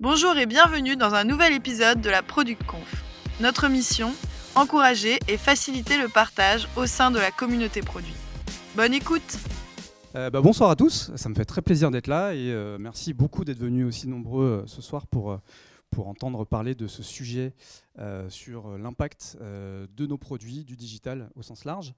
Bonjour et bienvenue dans un nouvel épisode de la Product Conf. Notre mission encourager et faciliter le partage au sein de la communauté produit. Bonne écoute euh, bah, bonsoir à tous, ça me fait très plaisir d'être là et euh, merci beaucoup d'être venus aussi nombreux euh, ce soir pour, pour entendre parler de ce sujet sur l'impact de nos produits, du digital au sens large.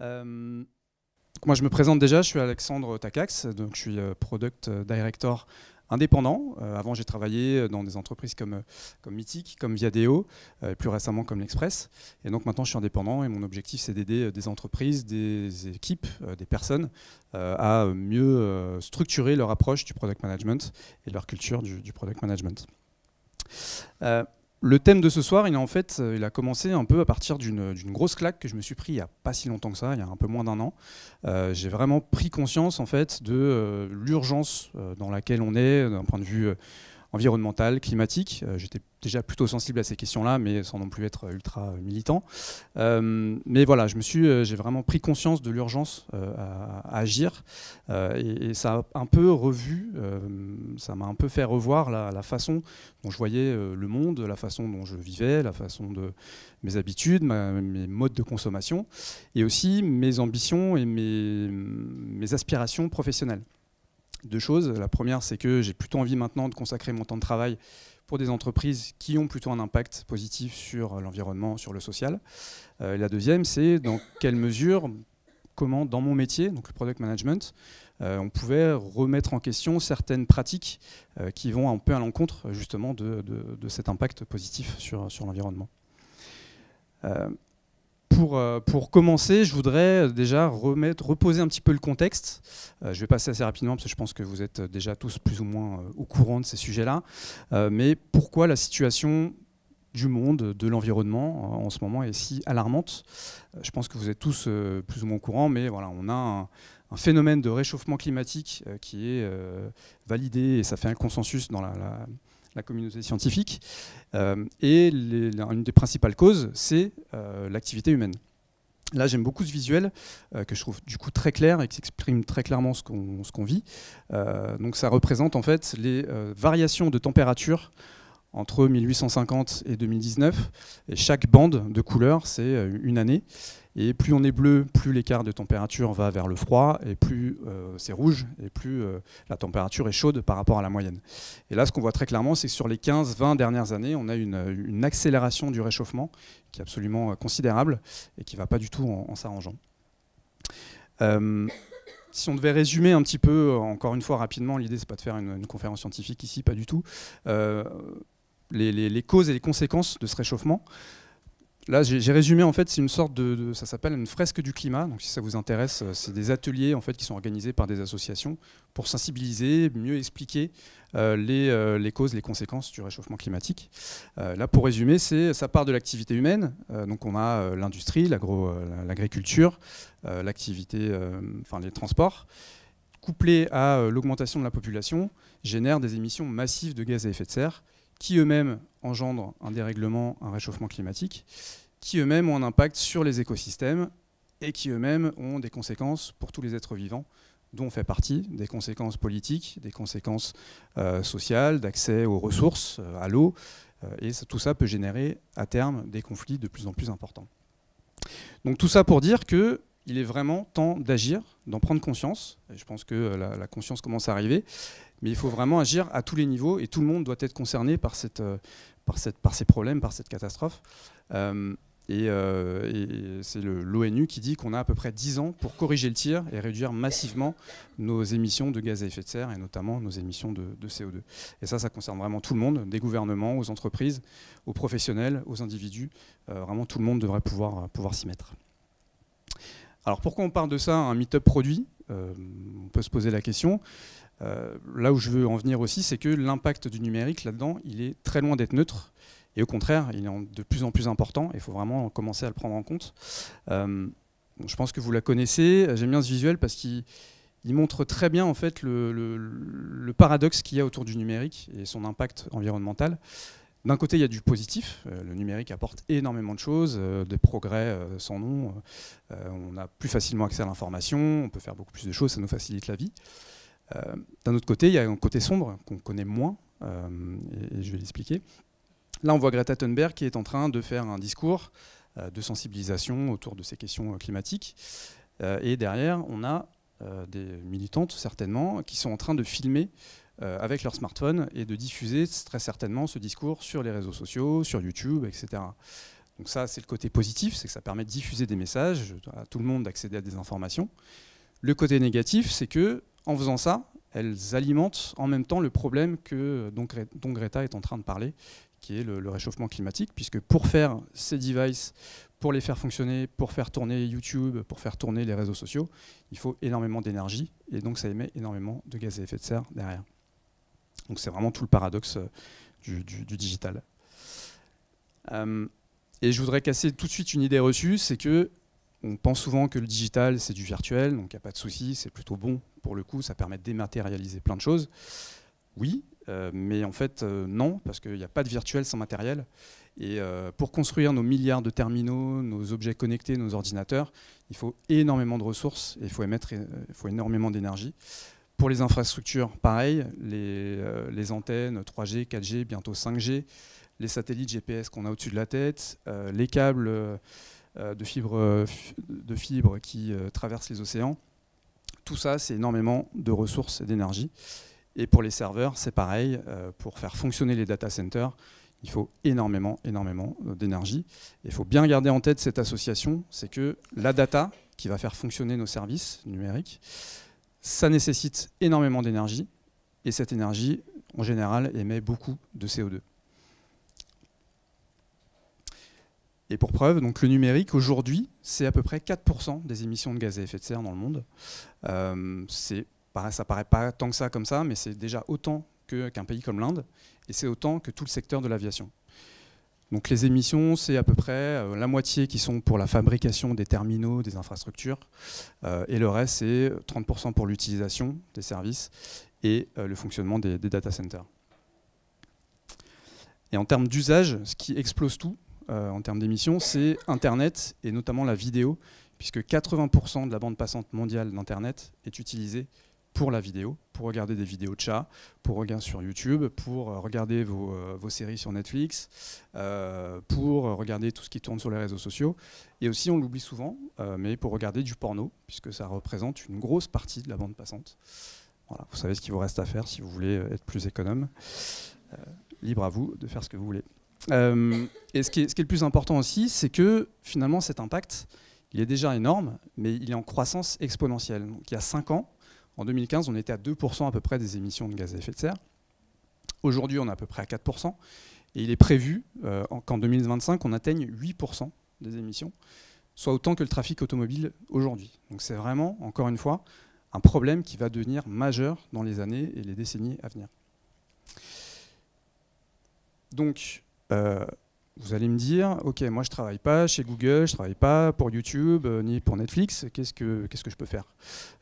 moi je me présente déjà, je suis Alexandre Takax, donc je suis Product Director indépendant. Euh, avant, j'ai travaillé dans des entreprises comme, euh, comme Mythic, comme Viadeo, euh, et plus récemment comme l'Express. Et donc maintenant, je suis indépendant et mon objectif, c'est d'aider des entreprises, des équipes, des personnes à mieux structurer leur approche du product management et leur culture du product management. Le thème de ce soir, il a en fait, euh, il a commencé un peu à partir d'une grosse claque que je me suis pris il n'y a pas si longtemps que ça, il y a un peu moins d'un an. Euh, j'ai vraiment pris conscience en fait de euh, l'urgence dans laquelle on est d'un point de vue environnemental, climatique. Euh, j'étais déjà plutôt sensible à ces questions-là, mais sans non plus être ultra militant. Euh, mais voilà, je me suis, j'ai vraiment pris conscience de l'urgence euh, à, agir, et, ça a un peu revu, ça m'a un peu fait revoir la, façon dont je voyais le monde, la façon dont je vivais, la façon de mes habitudes, mes modes de consommation, et aussi mes ambitions et mes aspirations professionnelles deux choses. La première, c'est que j'ai plutôt envie maintenant de consacrer mon temps de travail pour des entreprises qui ont plutôt un impact positif sur l'environnement, sur le social. Euh, la deuxième, c'est dans quelle mesure, comment dans mon métier, donc le product management, euh, on pouvait remettre en question certaines pratiques euh, qui vont un peu à l'encontre justement de, cet impact positif sur, sur l'environnement. Euh, pour, commencer, je voudrais déjà remettre, reposer un petit peu le contexte. Euh, je vais passer assez rapidement parce que je pense que vous êtes déjà tous plus ou moins euh, au courant de ces sujets-là. mais pourquoi la situation du monde, de l'environnement en ce moment est si alarmante? Je pense que vous êtes tous plus ou moins au courant, mais voilà, on a un, phénomène de réchauffement climatique qui est validé et ça fait un consensus dans la la communauté scientifique. Euh, et une des principales causes, c'est euh, l'activité humaine. Là, j'aime beaucoup ce visuel euh, que je trouve du coup très clair et qui exprime très clairement ce qu'on vit. donc, ça représente en fait les variations de température entre 1850 et 2019. Et chaque bande de couleur, c'est une année. Et plus on est bleu, plus l'écart de température va vers le froid, et plus euh, c'est rouge, et plus euh, la température est chaude par rapport à la moyenne. Et là, ce qu'on voit très clairement, c'est que sur les 15-20 dernières années, on a une, accélération du réchauffement qui est absolument euh, considérable et qui ne va pas du tout en, s'arrangeant. si on devait résumer un petit peu, encore une fois rapidement, l'idée c'est pas de faire une, conférence scientifique ici, pas du tout, les, causes et les conséquences de ce réchauffement. Là, j'ai résumé, en fait, c'est une sorte de, ça s'appelle une fresque du climat. Donc, si ça vous intéresse, euh, c'est des ateliers qui sont organisés par des associations pour sensibiliser, mieux expliquer euh, euh, les, causes, les conséquences du réchauffement climatique. là, pour résumer, c'est ça part de l'activité humaine. donc, on a l'industrie, l'agriculture, l'activité, enfin les transports, couplé à l'augmentation de la population, génère des émissions massives de gaz à effet de serre qui eux-mêmes engendrent un dérèglement, un réchauffement climatique, qui eux-mêmes ont un impact sur les écosystèmes et qui eux-mêmes ont des conséquences pour tous les êtres vivants dont on fait partie, des conséquences politiques, des conséquences euh, sociales, d'accès aux ressources, euh, à l'eau, euh, et tout ça peut générer à terme des conflits de plus en plus importants. Donc tout ça pour dire que il est vraiment temps d'agir, d'en prendre conscience. Et je pense que la, conscience commence à arriver mais il faut vraiment agir à tous les niveaux et tout le monde doit être concerné par, euh, ces problèmes, par cette catastrophe. Euh, euh, et, c'est l'ONU qui dit qu'on a à peu près 10 ans pour corriger le tir et réduire massivement nos émissions de gaz à effet de serre et notamment nos émissions de, CO2. Et ça, ça concerne vraiment tout le monde, des gouvernements aux entreprises, aux professionnels, aux individus. vraiment, tout le monde devrait pouvoir, pouvoir s'y mettre. Alors pourquoi on parle de ça, un meet-up produit? On peut se poser la question. Euh, là où je veux en venir aussi, c'est que l'impact du numérique là-dedans, il est très loin d'être neutre. Et au contraire, il est de plus en plus important. Il faut vraiment commencer à le prendre en compte. Euh, je pense que vous la connaissez. J'aime bien ce visuel parce qu'il montre très bien en fait le, paradoxe qu'il y a autour du numérique et son impact environnemental. D'un côté, il y a du positif. Euh, le numérique apporte énormément de choses, des progrès sans nom. on a plus facilement accès à l'information, on peut faire beaucoup plus de choses, ça nous facilite la vie. Euh, d'un autre côté, il y a un côté sombre qu'on connaît moins, et, je vais l'expliquer. Là, on voit Greta Thunberg qui est en train de faire un discours de sensibilisation autour de ces questions climatiques. et derrière, on a des militantes, certainement, qui sont en train de filmer avec leur smartphone et de diffuser très certainement ce discours sur les réseaux sociaux, sur YouTube, etc. Donc ça, c'est le côté positif, c'est que ça permet de diffuser des messages à tout le monde d'accéder à des informations. Le côté négatif, c'est que en faisant ça, elles alimentent en même temps le problème que, dont, Greta est en train de parler, qui est le, réchauffement climatique, puisque pour faire ces devices, pour les faire fonctionner, pour faire tourner YouTube, pour faire tourner les réseaux sociaux, il faut énormément d'énergie, et donc ça émet énormément de gaz à effet de serre derrière. Donc c'est vraiment tout le paradoxe euh, du, digital. Euh, et je voudrais casser tout de suite une idée reçue, c'est que on pense souvent que le digital c'est du virtuel, donc il n'y a pas de souci, c'est plutôt bon pour le coup, ça permet de dématérialiser plein de choses. Oui, euh, mais en fait euh, non, parce qu'il n'y a pas de virtuel sans matériel. Et euh, pour construire nos milliards de terminaux, nos objets connectés, nos ordinateurs, il faut énormément de ressources et il faut émettre énormément d'énergie. Pour les infrastructures, pareil, les, antennes 3G, 4G, bientôt 5G, les satellites GPS qu'on a au-dessus de la tête, les câbles de fibres de fibre qui traversent les océans. Tout ça, c'est énormément de ressources et d'énergie. Et pour les serveurs, c'est pareil. pour faire fonctionner les data centers, il faut énormément, énormément d'énergie. Il faut bien garder en tête cette association, c'est que la data qui va faire fonctionner nos services numériques, ça nécessite énormément d'énergie. Et cette énergie, en général, émet beaucoup de CO2. Et pour preuve, donc le numérique aujourd'hui, c'est à peu près 4% des émissions de gaz à effet de serre dans le monde. Euh, ça paraît pas tant que ça comme ça, mais c'est déjà autant qu'un pays comme l'Inde, et c'est autant que tout le secteur de l'aviation. Donc les émissions, c'est à peu près euh, la moitié qui sont pour la fabrication des terminaux, des infrastructures, euh, et le reste, c'est 30% pour l'utilisation des services et le fonctionnement des data centers. Et en termes d'usage, ce qui explose tout, euh, en termes d'émissions, c'est Internet et notamment la vidéo, puisque 80% de la bande passante mondiale d'Internet est utilisée pour la vidéo, pour regarder des vidéos de chats, pour regarder sur YouTube, pour euh, regarder vos, euh, vos séries sur Netflix, pour regarder tout ce qui tourne sur les réseaux sociaux. Et aussi, on l'oublie souvent, mais pour regarder du porno, puisque ça représente une grosse partie de la bande passante. Voilà, vous savez ce qu'il vous reste à faire si vous voulez être plus économe. libre à vous de faire ce que vous voulez. Euh, et ce qui, est, le plus important aussi, c'est que finalement cet impact, il est déjà énorme, mais il est en croissance exponentielle. Donc, il y a 5 ans, en 2015, on était à 2% à peu près des émissions de gaz à effet de serre. Aujourd'hui, on est à peu près à 4%. Et il est prévu euh, qu'en 2025, on atteigne 8% des émissions, soit autant que le trafic automobile aujourd'hui. Donc c'est vraiment, encore une fois, un problème qui va devenir majeur dans les années et les décennies à venir. Donc, euh, vous allez me dire, ok, moi je travaille pas chez Google, je travaille pas pour YouTube euh, ni pour Netflix. Qu'est-ce que qu'est-ce que je peux faire?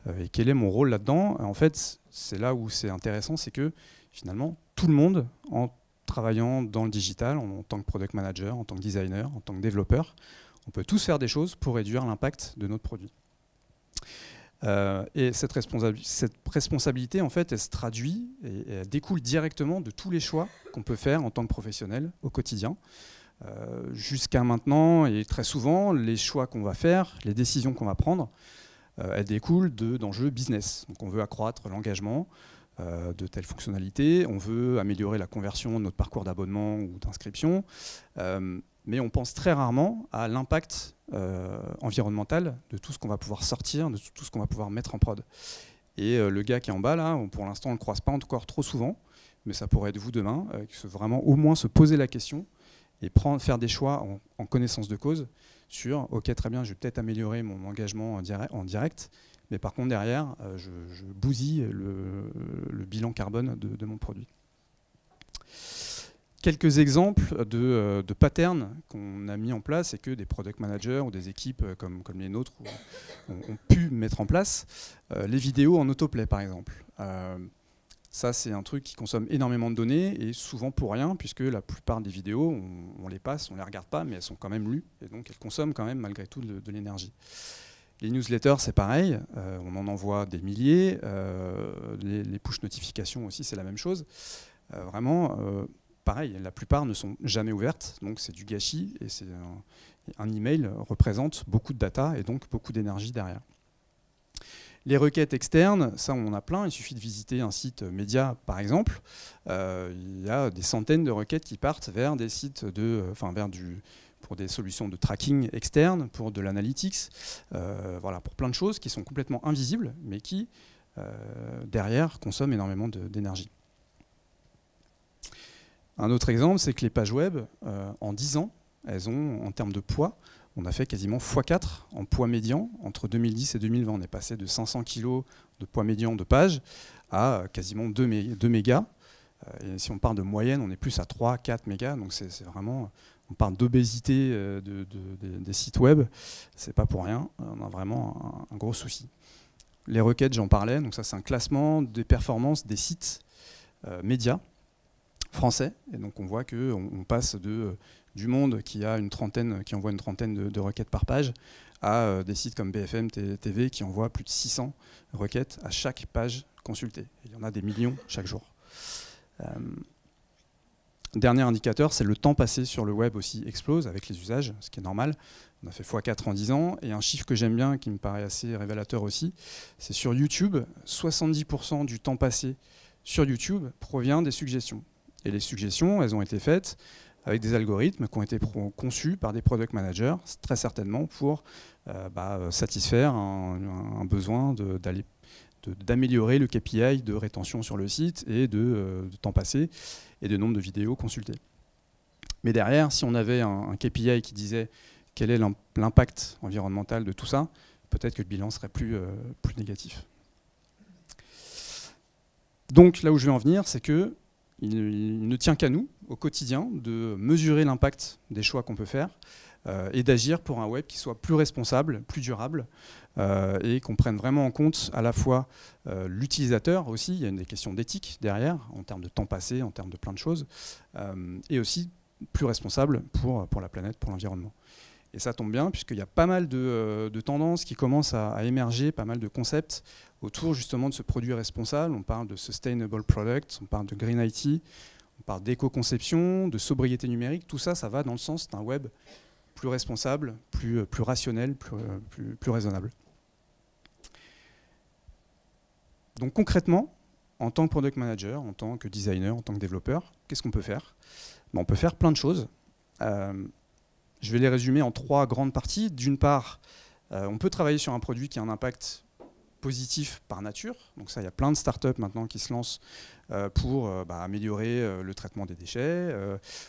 Euh, Et quel est mon rôle là-dedans? En fait, c'est là où c'est intéressant, c'est que finalement tout le monde, en travaillant dans le digital, en, tant que product manager, en tant que designer, en tant que développeur, on peut tous faire des choses pour réduire l'impact de notre produit. Euh, et cette, responsabilité, en fait, elle se traduit et, elle découle directement de tous les choix qu'on peut faire en tant que professionnel au quotidien. Euh, jusqu'à maintenant, et très souvent, les choix qu'on va faire, les décisions qu'on va prendre, euh, elles découlent d'enjeux business. Donc on veut accroître l'engagement de telles fonctionnalités, on veut améliorer la conversion de notre parcours d'abonnement ou d'inscription, mais on pense très rarement à l'impact euh, environnemental de tout ce qu'on va pouvoir sortir, de tout ce qu'on va pouvoir mettre en prod. Et euh, le gars qui est en bas, là, pour l'instant, on ne le croise pas encore trop souvent, mais ça pourrait être vous demain, euh, vraiment au moins se poser la question et faire des choix en, connaissance de cause sur, ok, très bien, je vais peut-être améliorer mon engagement en direct, en direct mais par contre, derrière, je, bousille le, bilan carbone de mon produit quelques exemples de, euh, patterns qu'on a mis en place et que des product managers ou des équipes euh, comme, les nôtres ont, pu mettre en place. Euh, les vidéos en autoplay, par exemple. ça, c'est un truc qui consomme énormément de données et souvent pour rien, puisque la plupart des vidéos, on, les passe, on les regarde pas, mais elles sont quand même lues et donc elles consomment quand même malgré tout de, l'énergie. Les newsletters, c'est pareil, on en envoie des milliers. les push notifications aussi, c'est la même chose. vraiment, pareil, la plupart ne sont jamais ouvertes, donc c'est du gâchis et c'est un, email représente beaucoup de data et donc beaucoup d'énergie derrière. Les requêtes externes, ça on en a plein, il suffit de visiter un site média par exemple. il y a des centaines de requêtes qui partent vers des sites de, enfin vers du, pour des solutions de tracking externe, pour de l'analytics, euh, voilà, pour plein de choses qui sont complètement invisibles, mais qui, euh, derrière, consomment énormément d'énergie. Un autre exemple, c'est que les pages web, euh, en 10 ans, elles ont, en termes de poids, on a fait quasiment x4 en poids médian entre 2010 et 2020. On est passé de 500 kg de poids médian de page à quasiment 2, mégas. Et si on parle de moyenne, on est plus à 3-4 mégas. Donc c'est vraiment on parle d'obésité euh, des sites web, c'est pas pour rien, on a vraiment un, gros souci. Les requêtes, j'en parlais, donc ça c'est un classement des performances des sites euh, médias français, et donc on voit qu'on passe de, euh, du monde qui, envoie une trentaine de, requêtes par page à des sites comme BFM TV qui envoient plus de 600 requêtes à chaque page consultée. il y en a des millions chaque jour. Dernier indicateur, c'est le temps passé sur le web aussi explose avec les usages, ce qui est normal. On a fait x4 en 10 ans. Et un chiffre que j'aime bien, qui me paraît assez révélateur aussi, c'est sur YouTube, 70% du temps passé sur YouTube provient des suggestions. Et les suggestions, elles ont été faites avec des algorithmes qui ont été conçus par des product managers, très certainement pour euh, bah, satisfaire un, besoin d'améliorer le KPI de rétention sur le site et de, euh, de temps passé et de nombre de vidéos consultées. Mais derrière, si on avait un, KPI qui disait quel est l'impact environnemental de tout ça, peut-être que le bilan serait plus, euh, plus négatif. Donc là où je vais en venir, c'est que il, ne tient qu'à nous, au quotidien, de mesurer l'impact des choix qu'on peut faire euh, et d'agir pour un web qui soit plus responsable, plus durable, euh, et qu'on prenne vraiment en compte à la fois euh, l'utilisateur aussi, il y a des questions d'éthique derrière, en termes de temps passé, en termes de plein de choses, et aussi plus responsable pour la planète, pour l'environnement. Et ça tombe bien, puisqu'il y a pas mal de, tendances qui commencent à, émerger, pas mal de concepts autour justement de ce produit responsable. On parle de sustainable product, on parle de green IT, on parle d'éco-conception, de sobriété numérique. Tout ça, ça va dans le sens d'un web plus responsable, plus, plus rationnel, plus, plus, raisonnable. Donc concrètement, en tant que product manager, en tant que designer, en tant que développeur, qu'est-ce qu'on peut faire? Ben, On peut faire plein de choses. Euh, je vais les résumer en trois grandes parties. D'une part, euh, on peut travailler sur un produit qui a un impact positif par nature. Donc ça, il y a plein de startups maintenant qui se lancent euh, pour bah, améliorer le traitement des déchets,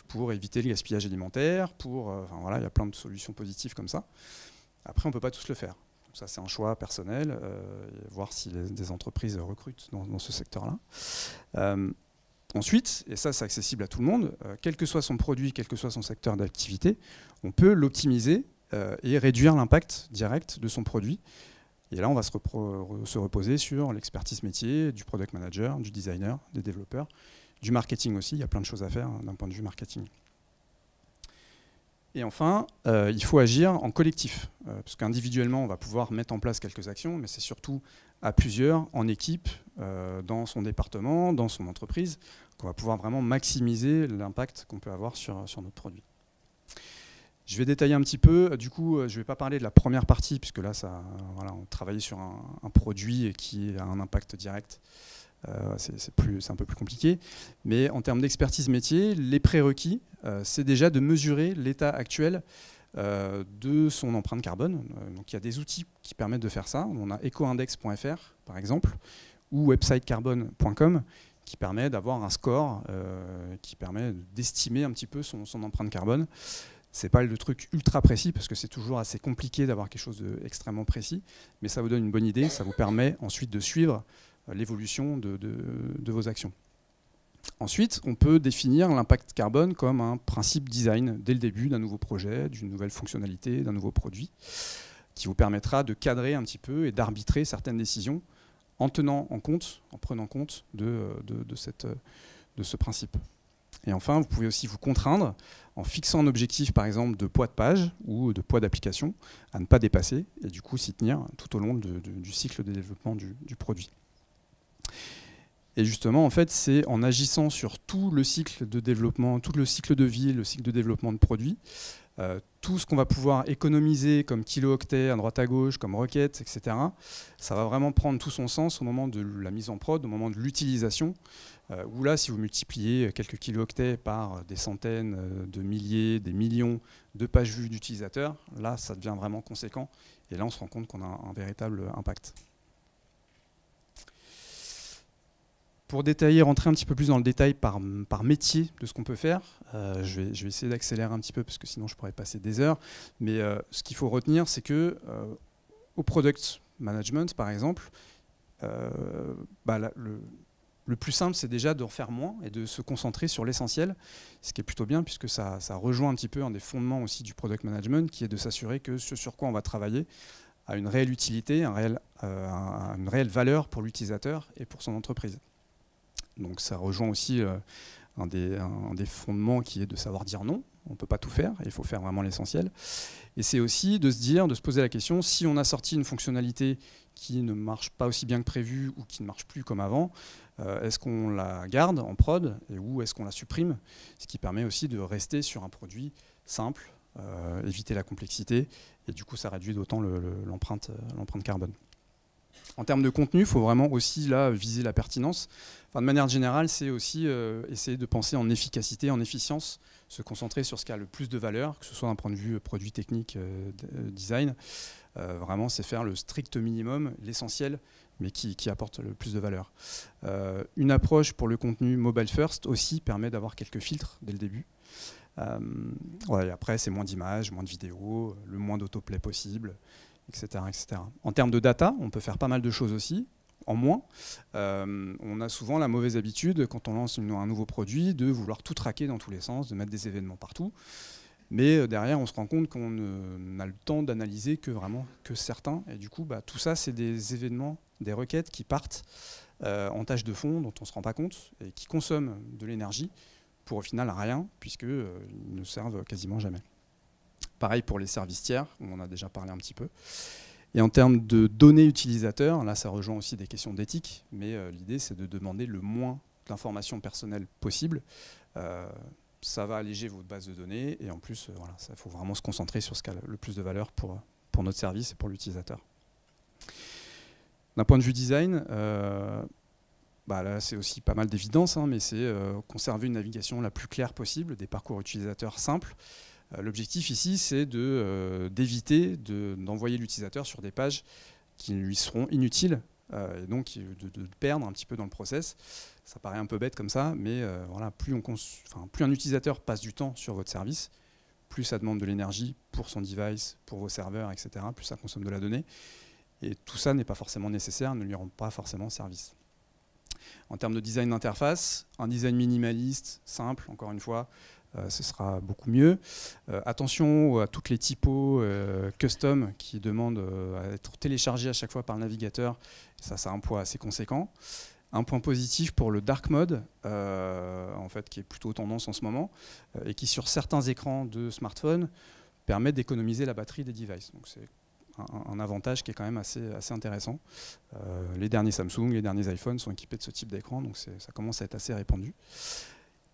pour éviter le gaspillage alimentaire, pour, enfin, voilà, il y a plein de solutions positives comme ça. Après, on ne peut pas tous le faire. Ça, c'est un choix personnel, euh, voir si des entreprises recrutent dans, ce secteur-là. Euh, ensuite, et ça c'est accessible à tout le monde, euh, quel que soit son produit, quel que soit son secteur d'activité, on peut l'optimiser et réduire l'impact direct de son produit. Et là, on va se, se reposer sur l'expertise métier du product manager, du designer, des développeurs, du marketing aussi. Il y a plein de choses à faire hein, d'un point de vue marketing. Et enfin, euh, il faut agir en collectif, euh, parce qu'individuellement, on va pouvoir mettre en place quelques actions, mais c'est surtout à plusieurs, en équipe, euh, dans son département, dans son entreprise, qu'on va pouvoir vraiment maximiser l'impact qu'on peut avoir sur, sur notre produit. Je vais détailler un petit peu, du coup, je ne vais pas parler de la première partie, puisque là, ça, voilà, on travaille sur un, produit qui a un impact direct euh, c'est un peu plus compliqué. Mais en termes d'expertise métier, les prérequis, euh, c'est déjà de mesurer l'état actuel euh, de son empreinte carbone. donc il y a des outils qui permettent de faire ça. On a ecoindex.fr par exemple, ou websitecarbone.com qui permet d'avoir un score qui permet d'estimer un petit peu son empreinte carbone. C'est pas le truc ultra précis parce que c'est toujours assez compliqué d'avoir quelque chose d'extrêmement précis, mais ça vous donne une bonne idée, ça vous permet ensuite de suivre l'évolution de, vos actions. Ensuite, on peut définir l'impact carbone comme un principe design dès le début d'un nouveau projet, d'une nouvelle fonctionnalité, d'un nouveau produit, qui vous permettra de cadrer un petit peu et d'arbitrer certaines décisions en tenant en compte, en prenant compte de, cette, de ce principe. Et enfin, vous pouvez aussi vous contraindre en fixant un objectif, par exemple, de poids de page ou de poids d'application à ne pas dépasser et du coup s'y tenir tout au long du cycle de développement du produit. Et justement, en fait, c'est en agissant sur tout le cycle de développement, tout le cycle de vie, le cycle de développement de produits, euh, tout ce qu'on va pouvoir économiser comme kilo-octets à droite à gauche, comme requêtes, etc., ça va vraiment prendre tout son sens au moment de la mise en prod, au moment de l'utilisation, euh, où là, si vous multipliez quelques kilo-octets par des centaines euh, de milliers, des millions de pages vues d'utilisateurs, là, ça devient vraiment conséquent, et là, on se rend compte qu'on a un véritable impact. Pour détailler, rentrer un petit peu plus dans le détail par, métier de ce qu'on peut faire, euh, je, vais, essayer d'accélérer un petit peu parce que sinon je pourrais passer des heures. Mais euh, ce qu'il faut retenir, c'est que euh, au product management, par exemple, bah, le, plus simple, c'est déjà de refaire moins et de se concentrer sur l'essentiel, ce qui est plutôt bien puisque ça, rejoint un petit peu un des fondements aussi du product management, qui est de s'assurer que ce sur quoi on va travailler a une réelle utilité, une réelle valeur pour l'utilisateur et pour son entreprise. Donc ça rejoint aussi euh, un, des, fondements qui est de savoir dire non. On ne peut pas tout faire, il faut faire vraiment l'essentiel. Et c'est aussi de se dire, de se poser la question, si on a sorti une fonctionnalité qui ne marche pas aussi bien que prévu ou qui ne marche plus comme avant, euh, est-ce qu'on la garde en prod et ou est-ce qu'on la supprime? Ce qui permet aussi de rester sur un produit simple, euh, éviter la complexité, et du coup ça réduit d'autant l'empreinte carbone. En termes de contenu, il faut vraiment aussi là, viser la pertinence. De manière générale, c'est aussi euh, essayer de penser en efficacité, en efficience, se concentrer sur ce qui a le plus de valeur, que ce soit d'un point de vue produit technique, euh, euh, design. vraiment, c'est faire le strict minimum, l'essentiel, mais qui, apporte le plus de valeur. une approche pour le contenu mobile first aussi permet d'avoir quelques filtres dès le début. après, c'est moins d'images, moins de vidéos, le moins d'autoplay possible etc., En termes de data, on peut faire pas mal de choses aussi, en moins. Euh, on a souvent la mauvaise habitude, quand on lance un nouveau produit, de vouloir tout traquer dans tous les sens, de mettre des événements partout. Mais euh, derrière, on se rend compte qu'on n'a le temps d'analyser que vraiment que certains. Et du coup, bah, tout ça, c'est des événements, des requêtes qui partent euh, en tâche de fond dont on ne se rend pas compte et qui consomment de l'énergie pour au final rien, puisqu'ils ne servent quasiment jamais. Pareil pour les services tiers, on en a déjà parlé un petit peu. Et en termes de données utilisateurs, là ça rejoint aussi des questions d'éthique, mais euh, l'idée c'est de demander le moins d'informations personnelles possible. Euh, ça va alléger votre base de données et en plus, il euh, faut vraiment se concentrer sur ce qui a le plus de valeur pour, pour notre service et pour l'utilisateur. D'un point de vue design, bah là c'est aussi pas mal d'évidence, hein, mais c'est conserver une navigation la plus claire possible, des parcours utilisateurs simples, euh, l'objectif ici, c'est euh, d'éviter d'envoyer l'utilisateur sur des pages qui lui seront inutiles euh, et donc de, perdre un petit peu dans le process. Ça paraît un peu bête comme ça, mais voilà, plus, un utilisateur passe du temps sur votre service, plus ça demande de l'énergie pour son device, pour vos serveurs, etc., plus ça consomme de la donnée. Et tout ça n'est pas forcément nécessaire, ne lui rend pas forcément service. En termes de design d'interface, un design minimaliste, simple, encore une fois, euh, ce sera beaucoup mieux. Euh, attention à toutes les typos euh, custom qui demandent à être téléchargés à chaque fois par le navigateur. Ça, ça a un poids assez conséquent. Un point positif pour le dark mode, en fait, qui est plutôt tendance en ce moment, et qui sur certains écrans de smartphone permet d'économiser la batterie des devices. Donc c'est un, avantage qui est quand même assez intéressant. les derniers Samsung, les derniers iPhones sont équipés de ce type d'écran, donc ça commence à être assez répandu.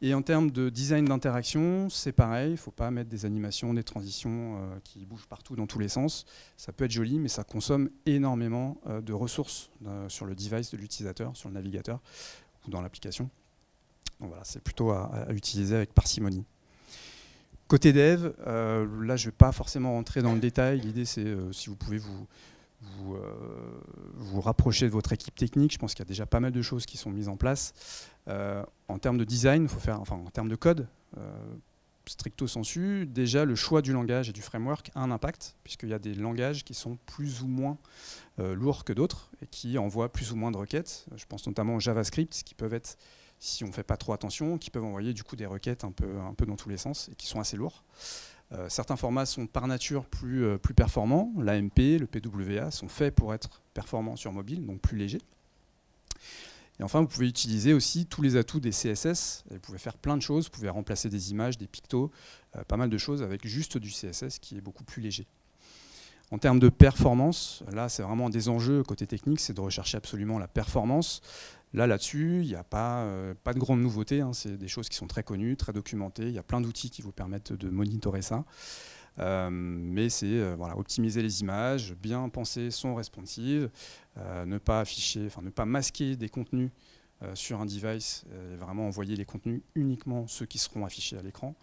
Et en termes de design d'interaction, c'est pareil, il ne faut pas mettre des animations, des transitions euh, qui bougent partout dans tous les sens. Ça peut être joli, mais ça consomme énormément euh, de ressources euh, sur le device de l'utilisateur, sur le navigateur ou dans l'application. Donc voilà, c'est plutôt à, utiliser avec parcimonie. Côté dev, là je ne vais pas forcément rentrer dans le détail. L'idée c'est si vous pouvez vous, vous, vous rapprocher de votre équipe technique. Je pense qu'il y a déjà pas mal de choses qui sont mises en place. Euh, en termes de design, faut faire, enfin, en termes de code, euh, stricto sensu, déjà le choix du langage et du framework a un impact, puisqu'il y a des langages qui sont plus ou moins euh, lourds que d'autres et qui envoient plus ou moins de requêtes. Je pense notamment au JavaScript, qui peuvent être, si on ne fait pas trop attention, qui peuvent envoyer du coup des requêtes un peu, un peu dans tous les sens et qui sont assez lourds. Certains formats sont par nature plus, plus performants. L'AMP, le PWA sont faits pour être performants sur mobile, donc plus légers. Et enfin, vous pouvez utiliser aussi tous les atouts des CSS. vous pouvez faire plein de choses. Vous pouvez remplacer des images, des pictos, euh, pas mal de choses avec juste du CSS qui est beaucoup plus léger. En termes de performance, là c'est vraiment des enjeux côté technique, c'est de rechercher absolument la performance. Là, là-dessus, il n'y a pas, pas de grandes nouveautés. Hein. C'est des choses qui sont très connues, très documentées. Il y a plein d'outils qui vous permettent de monitorer ça. mais c'est voilà, optimiser les images, bien penser son responsive, ne pas afficher, enfin ne pas masquer des contenus euh, sur un device et vraiment envoyer les contenus uniquement ceux qui seront affichés à l'écran.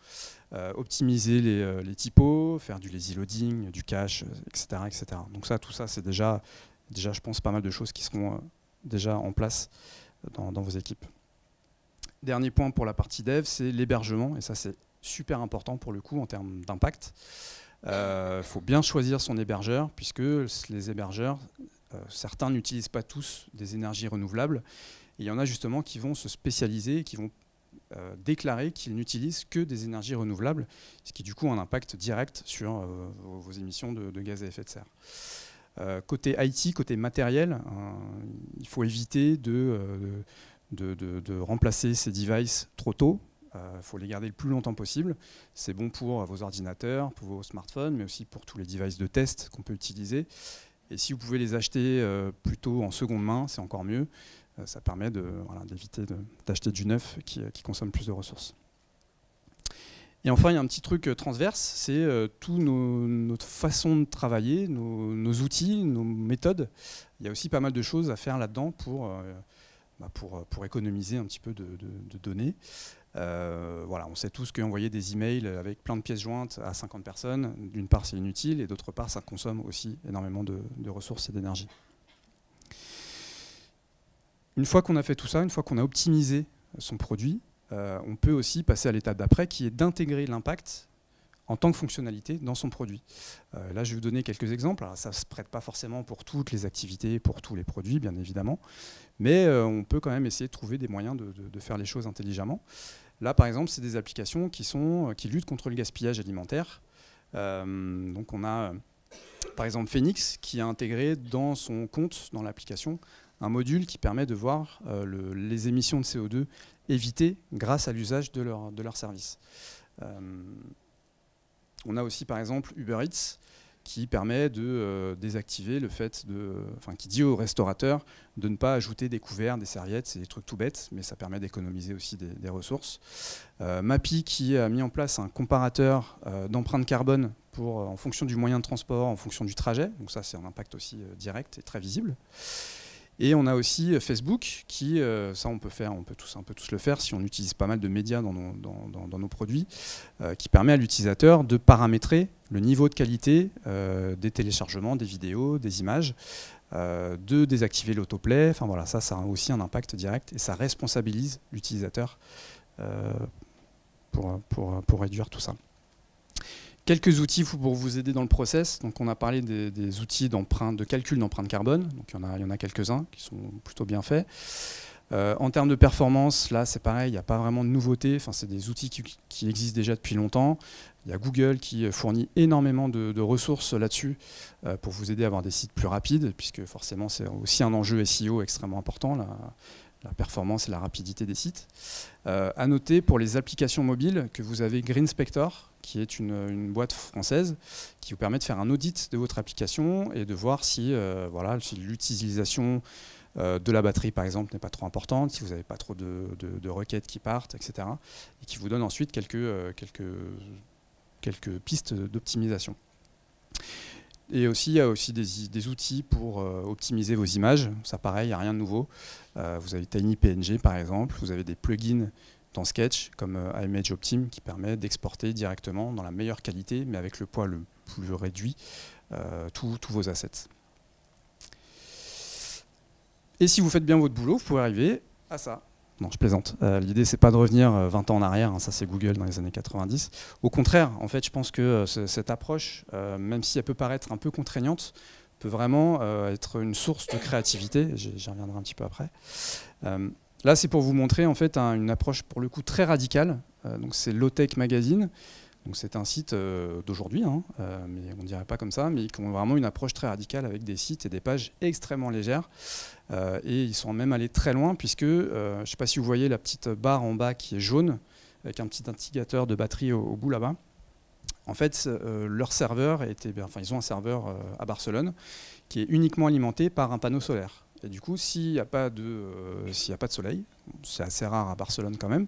Euh, optimiser les, les, typos, faire du lazy loading, du cache, etc., etc. Donc ça, tout ça, c'est déjà, déjà, je pense, pas mal de choses qui seront euh, déjà en place dans, vos équipes. Dernier point pour la partie dev, c'est l'hébergement, et ça c'est super important pour le coup en termes d'impact. Il faut bien choisir son hébergeur, puisque les hébergeurs, certains n'utilisent pas tous des énergies renouvelables, il y en a justement qui vont se spécialiser, qui vont euh, déclarer qu'ils n'utilisent que des énergies renouvelables, ce qui du coup a un impact direct sur euh, vos, émissions de, gaz à effet de serre. Euh, côté IT, côté matériel, il faut éviter de, de, remplacer ces devices trop tôt. Il faut les garder le plus longtemps possible. C'est bon pour vos ordinateurs, pour vos smartphones, mais aussi pour tous les devices de test qu'on peut utiliser. Et si vous pouvez les acheter plutôt en seconde main, c'est encore mieux. Euh, ça permet d'éviter d'acheter du neuf qui, consomme plus de ressources. Et enfin, il y a un petit truc euh, transverse, c'est euh, toute notre façon de travailler, nos, outils, nos méthodes. Il y a aussi pas mal de choses à faire là-dedans pour, bah, pour, pour, économiser un petit peu de, données. voilà, on sait tous qu'envoyer des emails avec plein de pièces jointes à 50 personnes, d'une part c'est inutile et d'autre part ça consomme aussi énormément de ressources et d'énergie. Une fois qu'on a fait tout ça, une fois qu'on a optimisé son produit, euh, on peut aussi passer à l'étape d'après qui est d'intégrer l'impact en tant que fonctionnalité dans son produit. Euh, là, je vais vous donner quelques exemples. ça ne se prête pas forcément pour toutes les activités, pour tous les produits, bien évidemment, mais euh, on peut quand même essayer de trouver des moyens de, faire les choses intelligemment. Là, par exemple, c'est des applications qui, sont, qui luttent contre le gaspillage alimentaire. donc, on a, par exemple, Phoenix qui a intégré dans son compte, dans l'application, un module qui permet de voir les émissions de CO2 évitées grâce à l'usage de leur, de leur service. Euh, on a aussi par exemple Uber Eats qui permet de euh, désactiver le fait de, enfin qui dit aux restaurateurs de ne pas ajouter des couverts, des serviettes, c'est des trucs tout bêtes, mais ça permet d'économiser aussi des, ressources. Mappy qui a mis en place un comparateur d'empreinte carbone pour, en fonction du moyen de transport, en fonction du trajet, donc ça c'est un impact aussi direct et très visible. Et on a aussi euh, Facebook, qui, euh, ça on peut faire, on peut tous, tous le faire si on utilise pas mal de médias dans nos, dans, nos produits, euh, qui permet à l'utilisateur de paramétrer le niveau de qualité des téléchargements, des vidéos, des images, de désactiver l'autoplay. Enfin voilà, ça, ça a aussi un impact direct et ça responsabilise l'utilisateur pour, pour, pour réduire tout ça. Quelques outils pour vous aider dans le process. Donc, on a parlé des, outils de calcul d'empreinte carbone. Donc, il y en a, quelques-uns qui sont plutôt bien faits. Euh, en termes de performance, là, c'est pareil, il n'y a pas vraiment de nouveauté. Enfin, c'est des outils qui, existent déjà depuis longtemps. Il y a Google qui fournit énormément de, ressources là-dessus euh, pour vous aider à avoir des sites plus rapides, puisque forcément, c'est aussi un enjeu SEO extrêmement important. La performance et la rapidité des sites. Euh, à noter pour les applications mobiles que vous avez GreenSpector, qui est une, boîte française qui vous permet de faire un audit de votre application et de voir si, euh, voilà, si l'utilisation euh, de la batterie, par exemple, n'est pas trop importante, si vous n'avez pas trop de, requêtes qui partent, etc. Et qui vous donne ensuite quelques, quelques, quelques pistes d'optimisation. Et aussi, il y a aussi des, outils pour euh, optimiser vos images. Ça, pareil, il n'y a rien de nouveau. Euh, vous avez TinyPNG, par exemple. Vous avez des plugins dans Sketch, comme euh, Image Optim, qui permet d'exporter directement dans la meilleure qualité, mais avec le poids le plus réduit, tous vos assets. Et si vous faites bien votre boulot, vous pouvez arriver à ça. Non, je plaisante. Euh, L'idée, c'est pas de revenir 20 euh, ans en arrière, hein, ça c'est Google dans les années 90. Au contraire, en fait, je pense que euh, cette approche, euh, même si elle peut paraître un peu contraignante, peut vraiment être une source de créativité. J'y reviendrai un petit peu après. là, c'est pour vous montrer en fait une approche pour le coup très radicale. donc c'est Low-Tech Magazine. C'est un site d'aujourd'hui, hein, mais on ne dirait pas comme ça, mais qui ont vraiment une approche très radicale avec des sites et des pages extrêmement légères. Euh, et ils sont même allés très loin, puisque, euh, je ne sais pas si vous voyez la petite barre en bas qui est jaune, avec un petit indicateur de batterie au, bout là-bas. En fait, euh, leur serveur était, enfin, ils ont un serveur à Barcelone qui est uniquement alimenté par un panneau solaire. Et du coup, s'il n'y a, pas a pas de soleil, c'est assez rare à Barcelone quand même,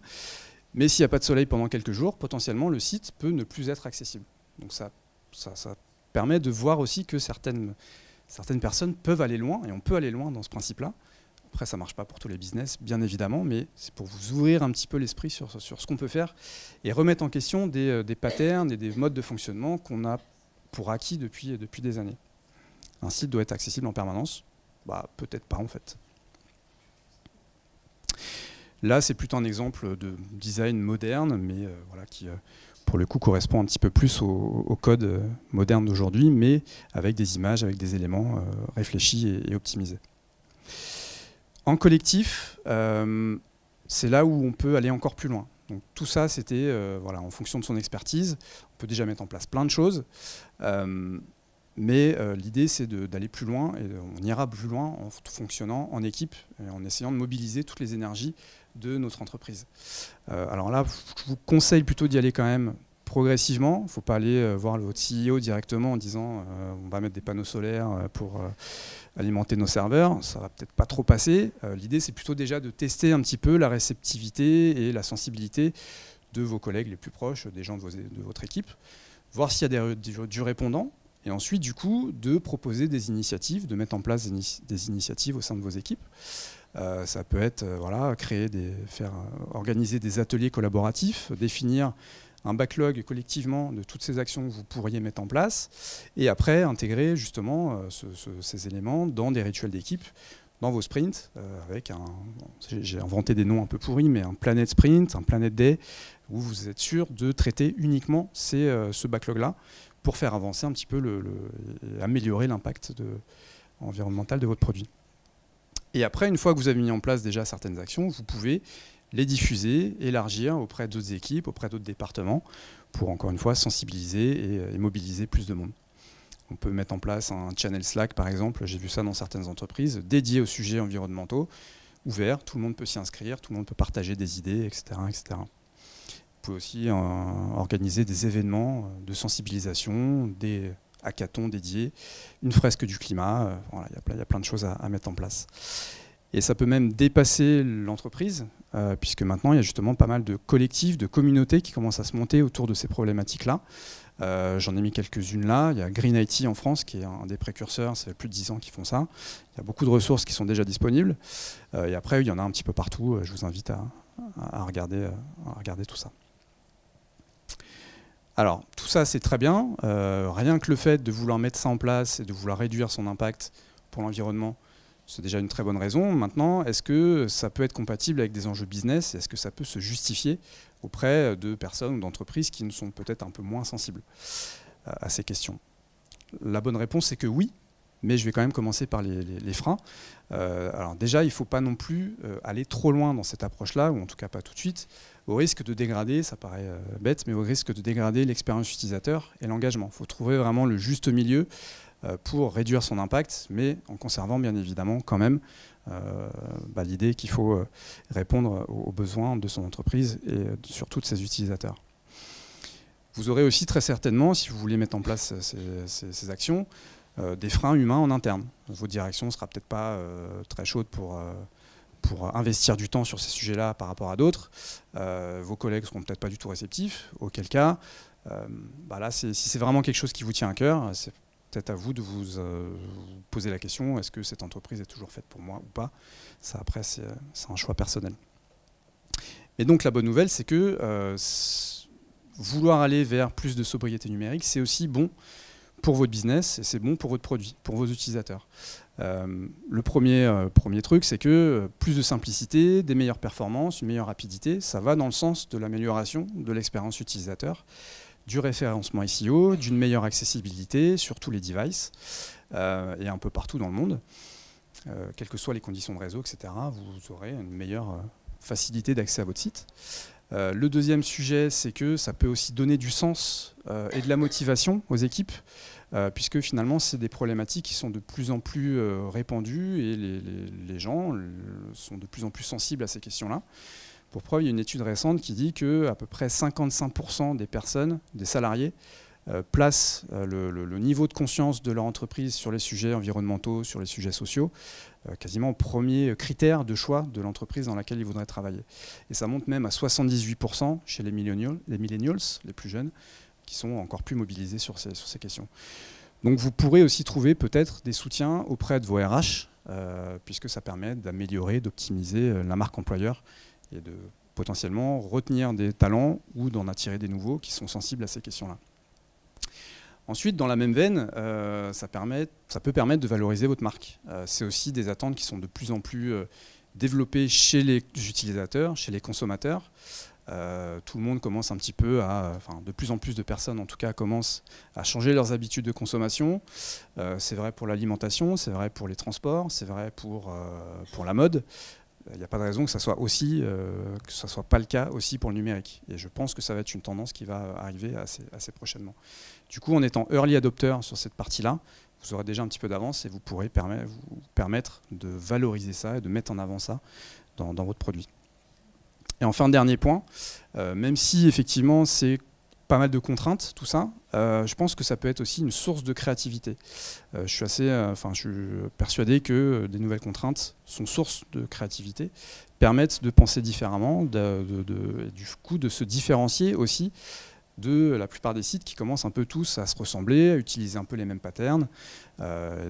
mais s'il n'y a pas de soleil pendant quelques jours, potentiellement le site peut ne plus être accessible. Donc ça, ça, permet de voir aussi que certaines, certaines personnes peuvent aller loin, et on peut aller loin dans ce principe-là. Après, ça ne marche pas pour tous les business, bien évidemment, mais c'est pour vous ouvrir un petit peu l'esprit sur, sur, ce qu'on peut faire et remettre en question des, euh, des patterns et des modes de fonctionnement qu'on a pour acquis depuis, depuis des années. Un site doit être accessible en permanence bah, Peut-être pas en fait. Là, c'est plutôt un exemple de design moderne, mais euh, voilà, qui, euh, pour le coup, correspond un petit peu plus au, code moderne d'aujourd'hui, mais avec des images, avec des éléments réfléchis et optimisés. En collectif, euh, c'est là où on peut aller encore plus loin. Donc, tout ça, c'était euh, voilà, en fonction de son expertise. On peut déjà mettre en place plein de choses. Euh, mais l'idée, c'est d'aller plus loin, et on ira plus loin en fonctionnant en équipe et en essayant de mobiliser toutes les énergies de notre entreprise. alors là, je vous conseille plutôt d'y aller quand même progressivement. Il ne faut pas aller voir votre CEO directement en disant on va mettre des panneaux solaires pour alimenter nos serveurs, ça va peut-être pas trop passer. Euh, l'idée, c'est plutôt déjà de tester un petit peu la réceptivité et la sensibilité de vos collègues les plus proches, des gens de, votre équipe, voir s'il y a du répondant, et ensuite, du coup, de proposer des initiatives, de mettre en place des, initiatives au sein de vos équipes. Euh, ça peut être euh, voilà, créer des, faire, organiser des ateliers collaboratifs, définir un backlog collectivement de toutes ces actions que vous pourriez mettre en place, et après intégrer justement euh, ces éléments dans des rituels d'équipe, dans vos sprints, euh, avec un, j'ai inventé des noms un peu pourris, mais un Planet Sprint, un Planet Day, où vous êtes sûr de traiter uniquement euh, ce backlog-là pour faire avancer un petit peu, le, améliorer l'impact environnemental de votre produit. Et après, une fois que vous avez mis en place déjà certaines actions, vous pouvez les diffuser, élargir auprès d'autres équipes, auprès d'autres départements, pour encore une fois sensibiliser et, euh, mobiliser plus de monde. On peut mettre en place un channel Slack, par exemple, j'ai vu ça dans certaines entreprises, dédié aux sujets environnementaux, ouvert, tout le monde peut s'y inscrire, tout le monde peut partager des idées, etc. etc. Vous pouvez aussi euh, organiser des événements euh, de sensibilisation, des hackathons dédiés, une fresque du climat, il y, a plein de choses à mettre en place. Et ça peut même dépasser l'entreprise, euh, puisque maintenant il y a justement pas mal de collectifs, de communautés qui commencent à se monter autour de ces problématiques-là. Euh, j'en ai mis quelques-unes là. Il y a Green IT en France, qui est un des précurseurs, ça fait plus de 10 ans qu'ils font ça. Il y a beaucoup de ressources qui sont déjà disponibles. Euh, et après, il y en a un petit peu partout. Je vous invite à regarder tout ça. Alors, tout ça, c'est très bien. rien que le fait de vouloir mettre ça en place et de vouloir réduire son impact pour l'environnement, c'est déjà une très bonne raison. Maintenant, est-ce que ça peut être compatible avec des enjeux business? Est-ce que ça peut se justifier auprès de personnes ou d'entreprises qui ne sont peut-être un peu moins sensibles euh, à ces questions? La bonne réponse, c'est que oui, mais je vais quand même commencer par les, freins. Euh, alors déjà, il ne faut pas non plus euh, aller trop loin dans cette approche-là, ou en tout cas pas tout de suite, au risque de dégrader, ça paraît bête, mais au risque de dégrader l'expérience utilisateur et l'engagement. Il faut trouver vraiment le juste milieu euh, pour réduire son impact, mais en conservant bien évidemment quand même euh, bah, l'idée qu'il faut euh, répondre aux besoins de son entreprise et surtout de ses utilisateurs. Vous aurez aussi très certainement, si vous voulez mettre en place ces, actions, des freins humains en interne. Votre direction ne sera peut-être pas très chaude pour, pour investir du temps sur ces sujets-là par rapport à d'autres. vos collègues seront peut-être pas du tout réceptifs, auquel cas, bah là, si c'est vraiment quelque chose qui vous tient à cœur, c'est peut-être à vous de vous, euh, poser la question est-ce que cette entreprise est toujours faite pour moi ou pas? Ça, après, c'est un choix personnel. Et donc, la bonne nouvelle, c'est que euh, vouloir aller vers plus de sobriété numérique, c'est aussi bon pour votre business et c'est bon pour votre produit, pour vos utilisateurs. Euh, le premier, premier truc, c'est que plus de simplicité, des meilleures performances, une meilleure rapidité, ça va dans le sens de l'amélioration de l'expérience utilisateur du référencement SEO, d'une meilleure accessibilité sur tous les devices euh, et un peu partout dans le monde. Euh, quelles que soient les conditions de réseau, etc., vous aurez une meilleure euh, facilité d'accès à votre site. Le deuxième sujet, c'est que ça peut aussi donner du sens et de la motivation aux équipes, puisque finalement, c'est des problématiques qui sont de plus en plus répandues et les gens sont de plus en plus sensibles à ces questions-là. Pour preuve, il y a une étude récente qui dit que à peu près 55% des personnes, des salariés, placent le, niveau de conscience de leur entreprise sur les sujets environnementaux, sur les sujets sociaux, quasiment au premier critère de choix de l'entreprise dans laquelle ils voudraient travailler. Et ça monte même à 78% chez les millennials, les plus jeunes, qui sont encore plus mobilisés sur ces, questions. Donc vous pourrez aussi trouver peut-être des soutiens auprès de vos RH, euh, puisque ça permet d'améliorer, d'optimiser euh, la marque employeur et de potentiellement retenir des talents ou d'en attirer des nouveaux qui sont sensibles à ces questions-là. Ensuite, dans la même veine, euh, ça, permet, ça, peut permettre de valoriser votre marque. c'est aussi des attentes qui sont de plus en plus développées chez les utilisateurs, chez les consommateurs. Euh, tout le monde commence un petit peu à, enfin de plus en plus de personnes en tout cas commencent à changer leurs habitudes de consommation. Euh, c'est vrai pour l'alimentation, c'est vrai pour les transports, c'est vrai pour, euh, pour la mode. Il n'y a pas de raison que ça soit aussi, que ça soit pas le cas aussi pour le numérique. Et je pense que ça va être une tendance qui va arriver assez, prochainement. Du coup, en étant early adopter sur cette partie-là, vous aurez déjà un petit peu d'avance et vous pourrez vous permettre de valoriser ça et de mettre en avant ça dans, dans votre produit. Et enfin, dernier point, euh, même si effectivement c'est pas mal de contraintes, tout ça, euh, je pense que ça peut être aussi une source de créativité. Euh, je suis assez, suis persuadé que des nouvelles contraintes sont source de créativité, permettent de penser différemment, du coup de se différencier aussi de la plupart des sites qui commencent un peu tous à se ressembler, à utiliser un peu les mêmes patterns.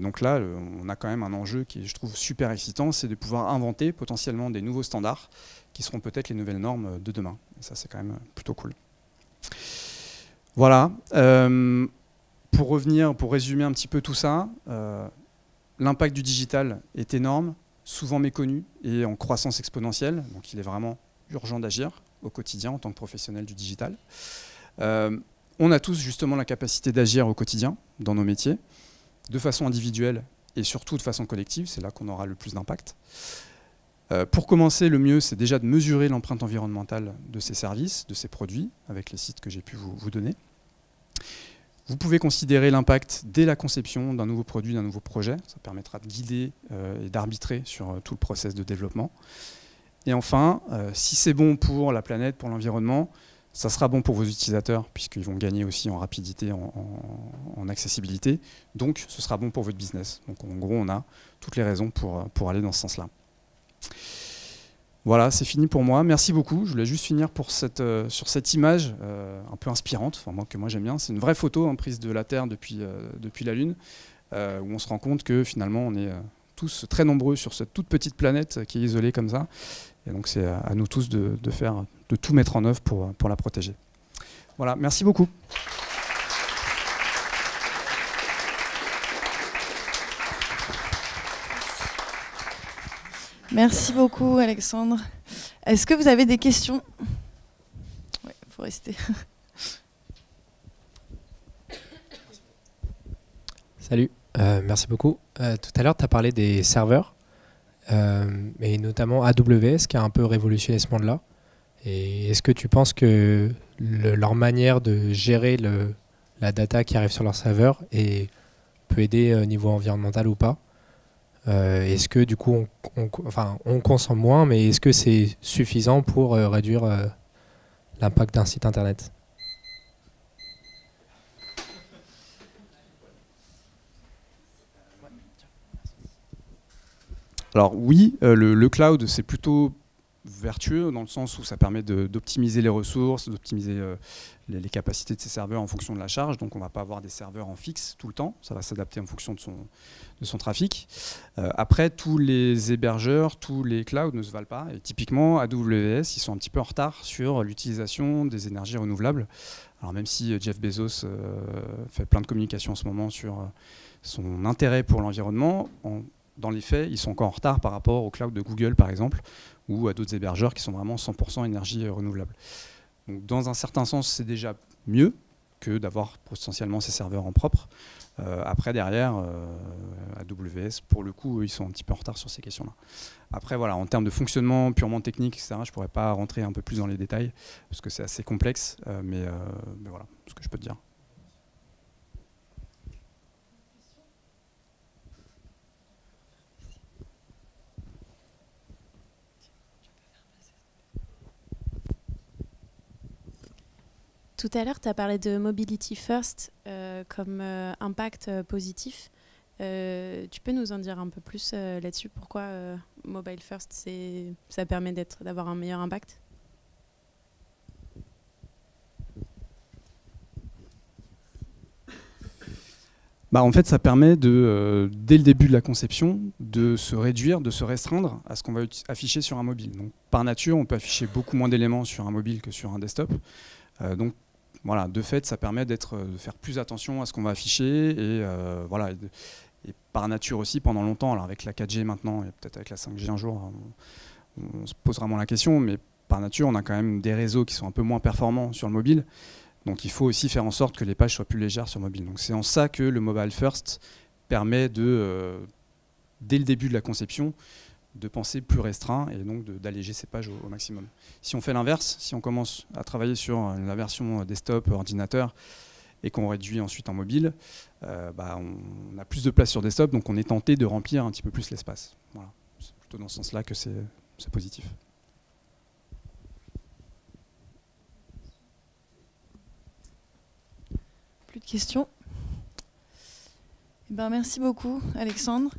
donc là, on a quand même un enjeu qui je trouve, super excitant, c'est de pouvoir inventer potentiellement des nouveaux standards qui seront peut-être les nouvelles normes de demain. Ça, c'est quand même plutôt cool. Voilà. Euh, pour revenir, pour résumer un petit peu tout ça, euh, l'impact du digital est énorme, souvent méconnu et en croissance exponentielle. Donc il est vraiment urgent d'agir au quotidien en tant que professionnel du digital. Euh, on a tous justement la capacité d'agir au quotidien dans nos métiers, de façon individuelle et surtout de façon collective, c'est là qu'on aura le plus d'impact. Euh, pour commencer, le mieux, c'est déjà de mesurer l'empreinte environnementale de ces services, de ces produits, avec les sites que j'ai pu vous, donner. Vous pouvez considérer l'impact dès la conception d'un nouveau produit, d'un nouveau projet. Ça permettra de guider euh, et d'arbitrer sur euh, tout le process de développement. Et enfin, si c'est bon pour la planète, pour l'environnement, ça sera bon pour vos utilisateurs, puisqu'ils vont gagner aussi en rapidité, en, accessibilité. Donc, ce sera bon pour votre business. Donc, en gros, on a toutes les raisons pour aller dans ce sens-là. Voilà, c'est fini pour moi. Merci beaucoup. Je voulais juste finir euh, sur cette image euh, un peu inspirante, enfin, que moi j'aime bien. C'est une vraie photo hein, prise de la Terre depuis, euh, la Lune, où on se rend compte que finalement on est tous très nombreux sur cette toute petite planète qui est isolée comme ça. Et donc c'est à, nous tous de, tout mettre en œuvre pour la protéger. Voilà, merci beaucoup. Merci beaucoup, Alexandre. Est-ce que vous avez des questions? Oui, il faut rester. Salut, euh, merci beaucoup. Euh, tout à l'heure, tu as parlé des serveurs, euh, et notamment AWS qui a un peu révolutionné ce monde-là. Et est-ce que tu penses que leur manière de gérer la data qui arrive sur leur serveur peut aider au niveau environnemental ou pas? Est-ce que du coup, on, enfin, on consomme moins, mais est-ce que c'est suffisant pour euh, réduire euh, l'impact d'un site internet? Alors oui, le, cloud, c'est plutôt vertueux dans le sens où ça permet d'optimiser les ressources, d'optimiser les, capacités de ces serveurs en fonction de la charge. Donc on ne va pas avoir des serveurs en fixe tout le temps, ça va s'adapter en fonction de son, trafic. Euh, après, tous les hébergeurs, tous les clouds ne se valent pas. Et typiquement, AWS, ils sont un petit peu en retard sur l'utilisation des énergies renouvelables. Alors même si Jeff Bezos euh, fait plein de communications en ce moment sur euh, son intérêt pour l'environnement, dans les faits, ils sont encore en retard par rapport au cloud de Google, par exemple, ou à d'autres hébergeurs qui sont vraiment 100% énergie renouvelable dans un certain sens, c'est déjà mieux que d'avoir potentiellement ces serveurs en propre. Euh, après, derrière, euh, AWS, pour le coup, ils sont un petit peu en retard sur ces questions-là. Après, voilà, en termes de fonctionnement purement technique, etc., je ne pourrais pas rentrer un peu plus dans les détails, parce que c'est assez complexe, euh, mais, mais voilà ce que je peux te dire. Tout à l'heure, tu as parlé de Mobility First euh, comme euh, impact euh, positif. tu peux nous en dire un peu plus là-dessus? Pourquoi Mobile First, ça permet d'avoir un meilleur impact? Bah en fait, ça permet de, dès le début de la conception de se réduire, de se restreindre à ce qu'on va afficher sur un mobile. Par nature, on peut afficher beaucoup moins d'éléments sur un mobile que sur un desktop. donc, voilà, de fait, ça permet d'être, euh, de faire plus attention à ce qu'on va afficher et euh, voilà. Et, par nature aussi, pendant longtemps, alors avec la 4G maintenant et peut-être avec la 5G un jour, on, se pose vraiment la question, mais par nature, on a quand même des réseaux qui sont un peu moins performants sur le mobile. Donc il faut aussi faire en sorte que les pages soient plus légères sur mobile. Donc c'est en ça que le mobile first permet de, euh, dès le début de la conception, de penser plus restreint et donc d'alléger ces pages au, maximum. Si on fait l'inverse, si on commence à travailler sur euh, la version desktop, ordinateur, et qu'on réduit ensuite en mobile, euh, bah, on a plus de place sur desktop, donc on est tenté de remplir un petit peu plus l'espace. Voilà. C'est plutôt dans ce sens-là que c'est positif. Plus de questions? Eh ben, Merci beaucoup, Alexandre.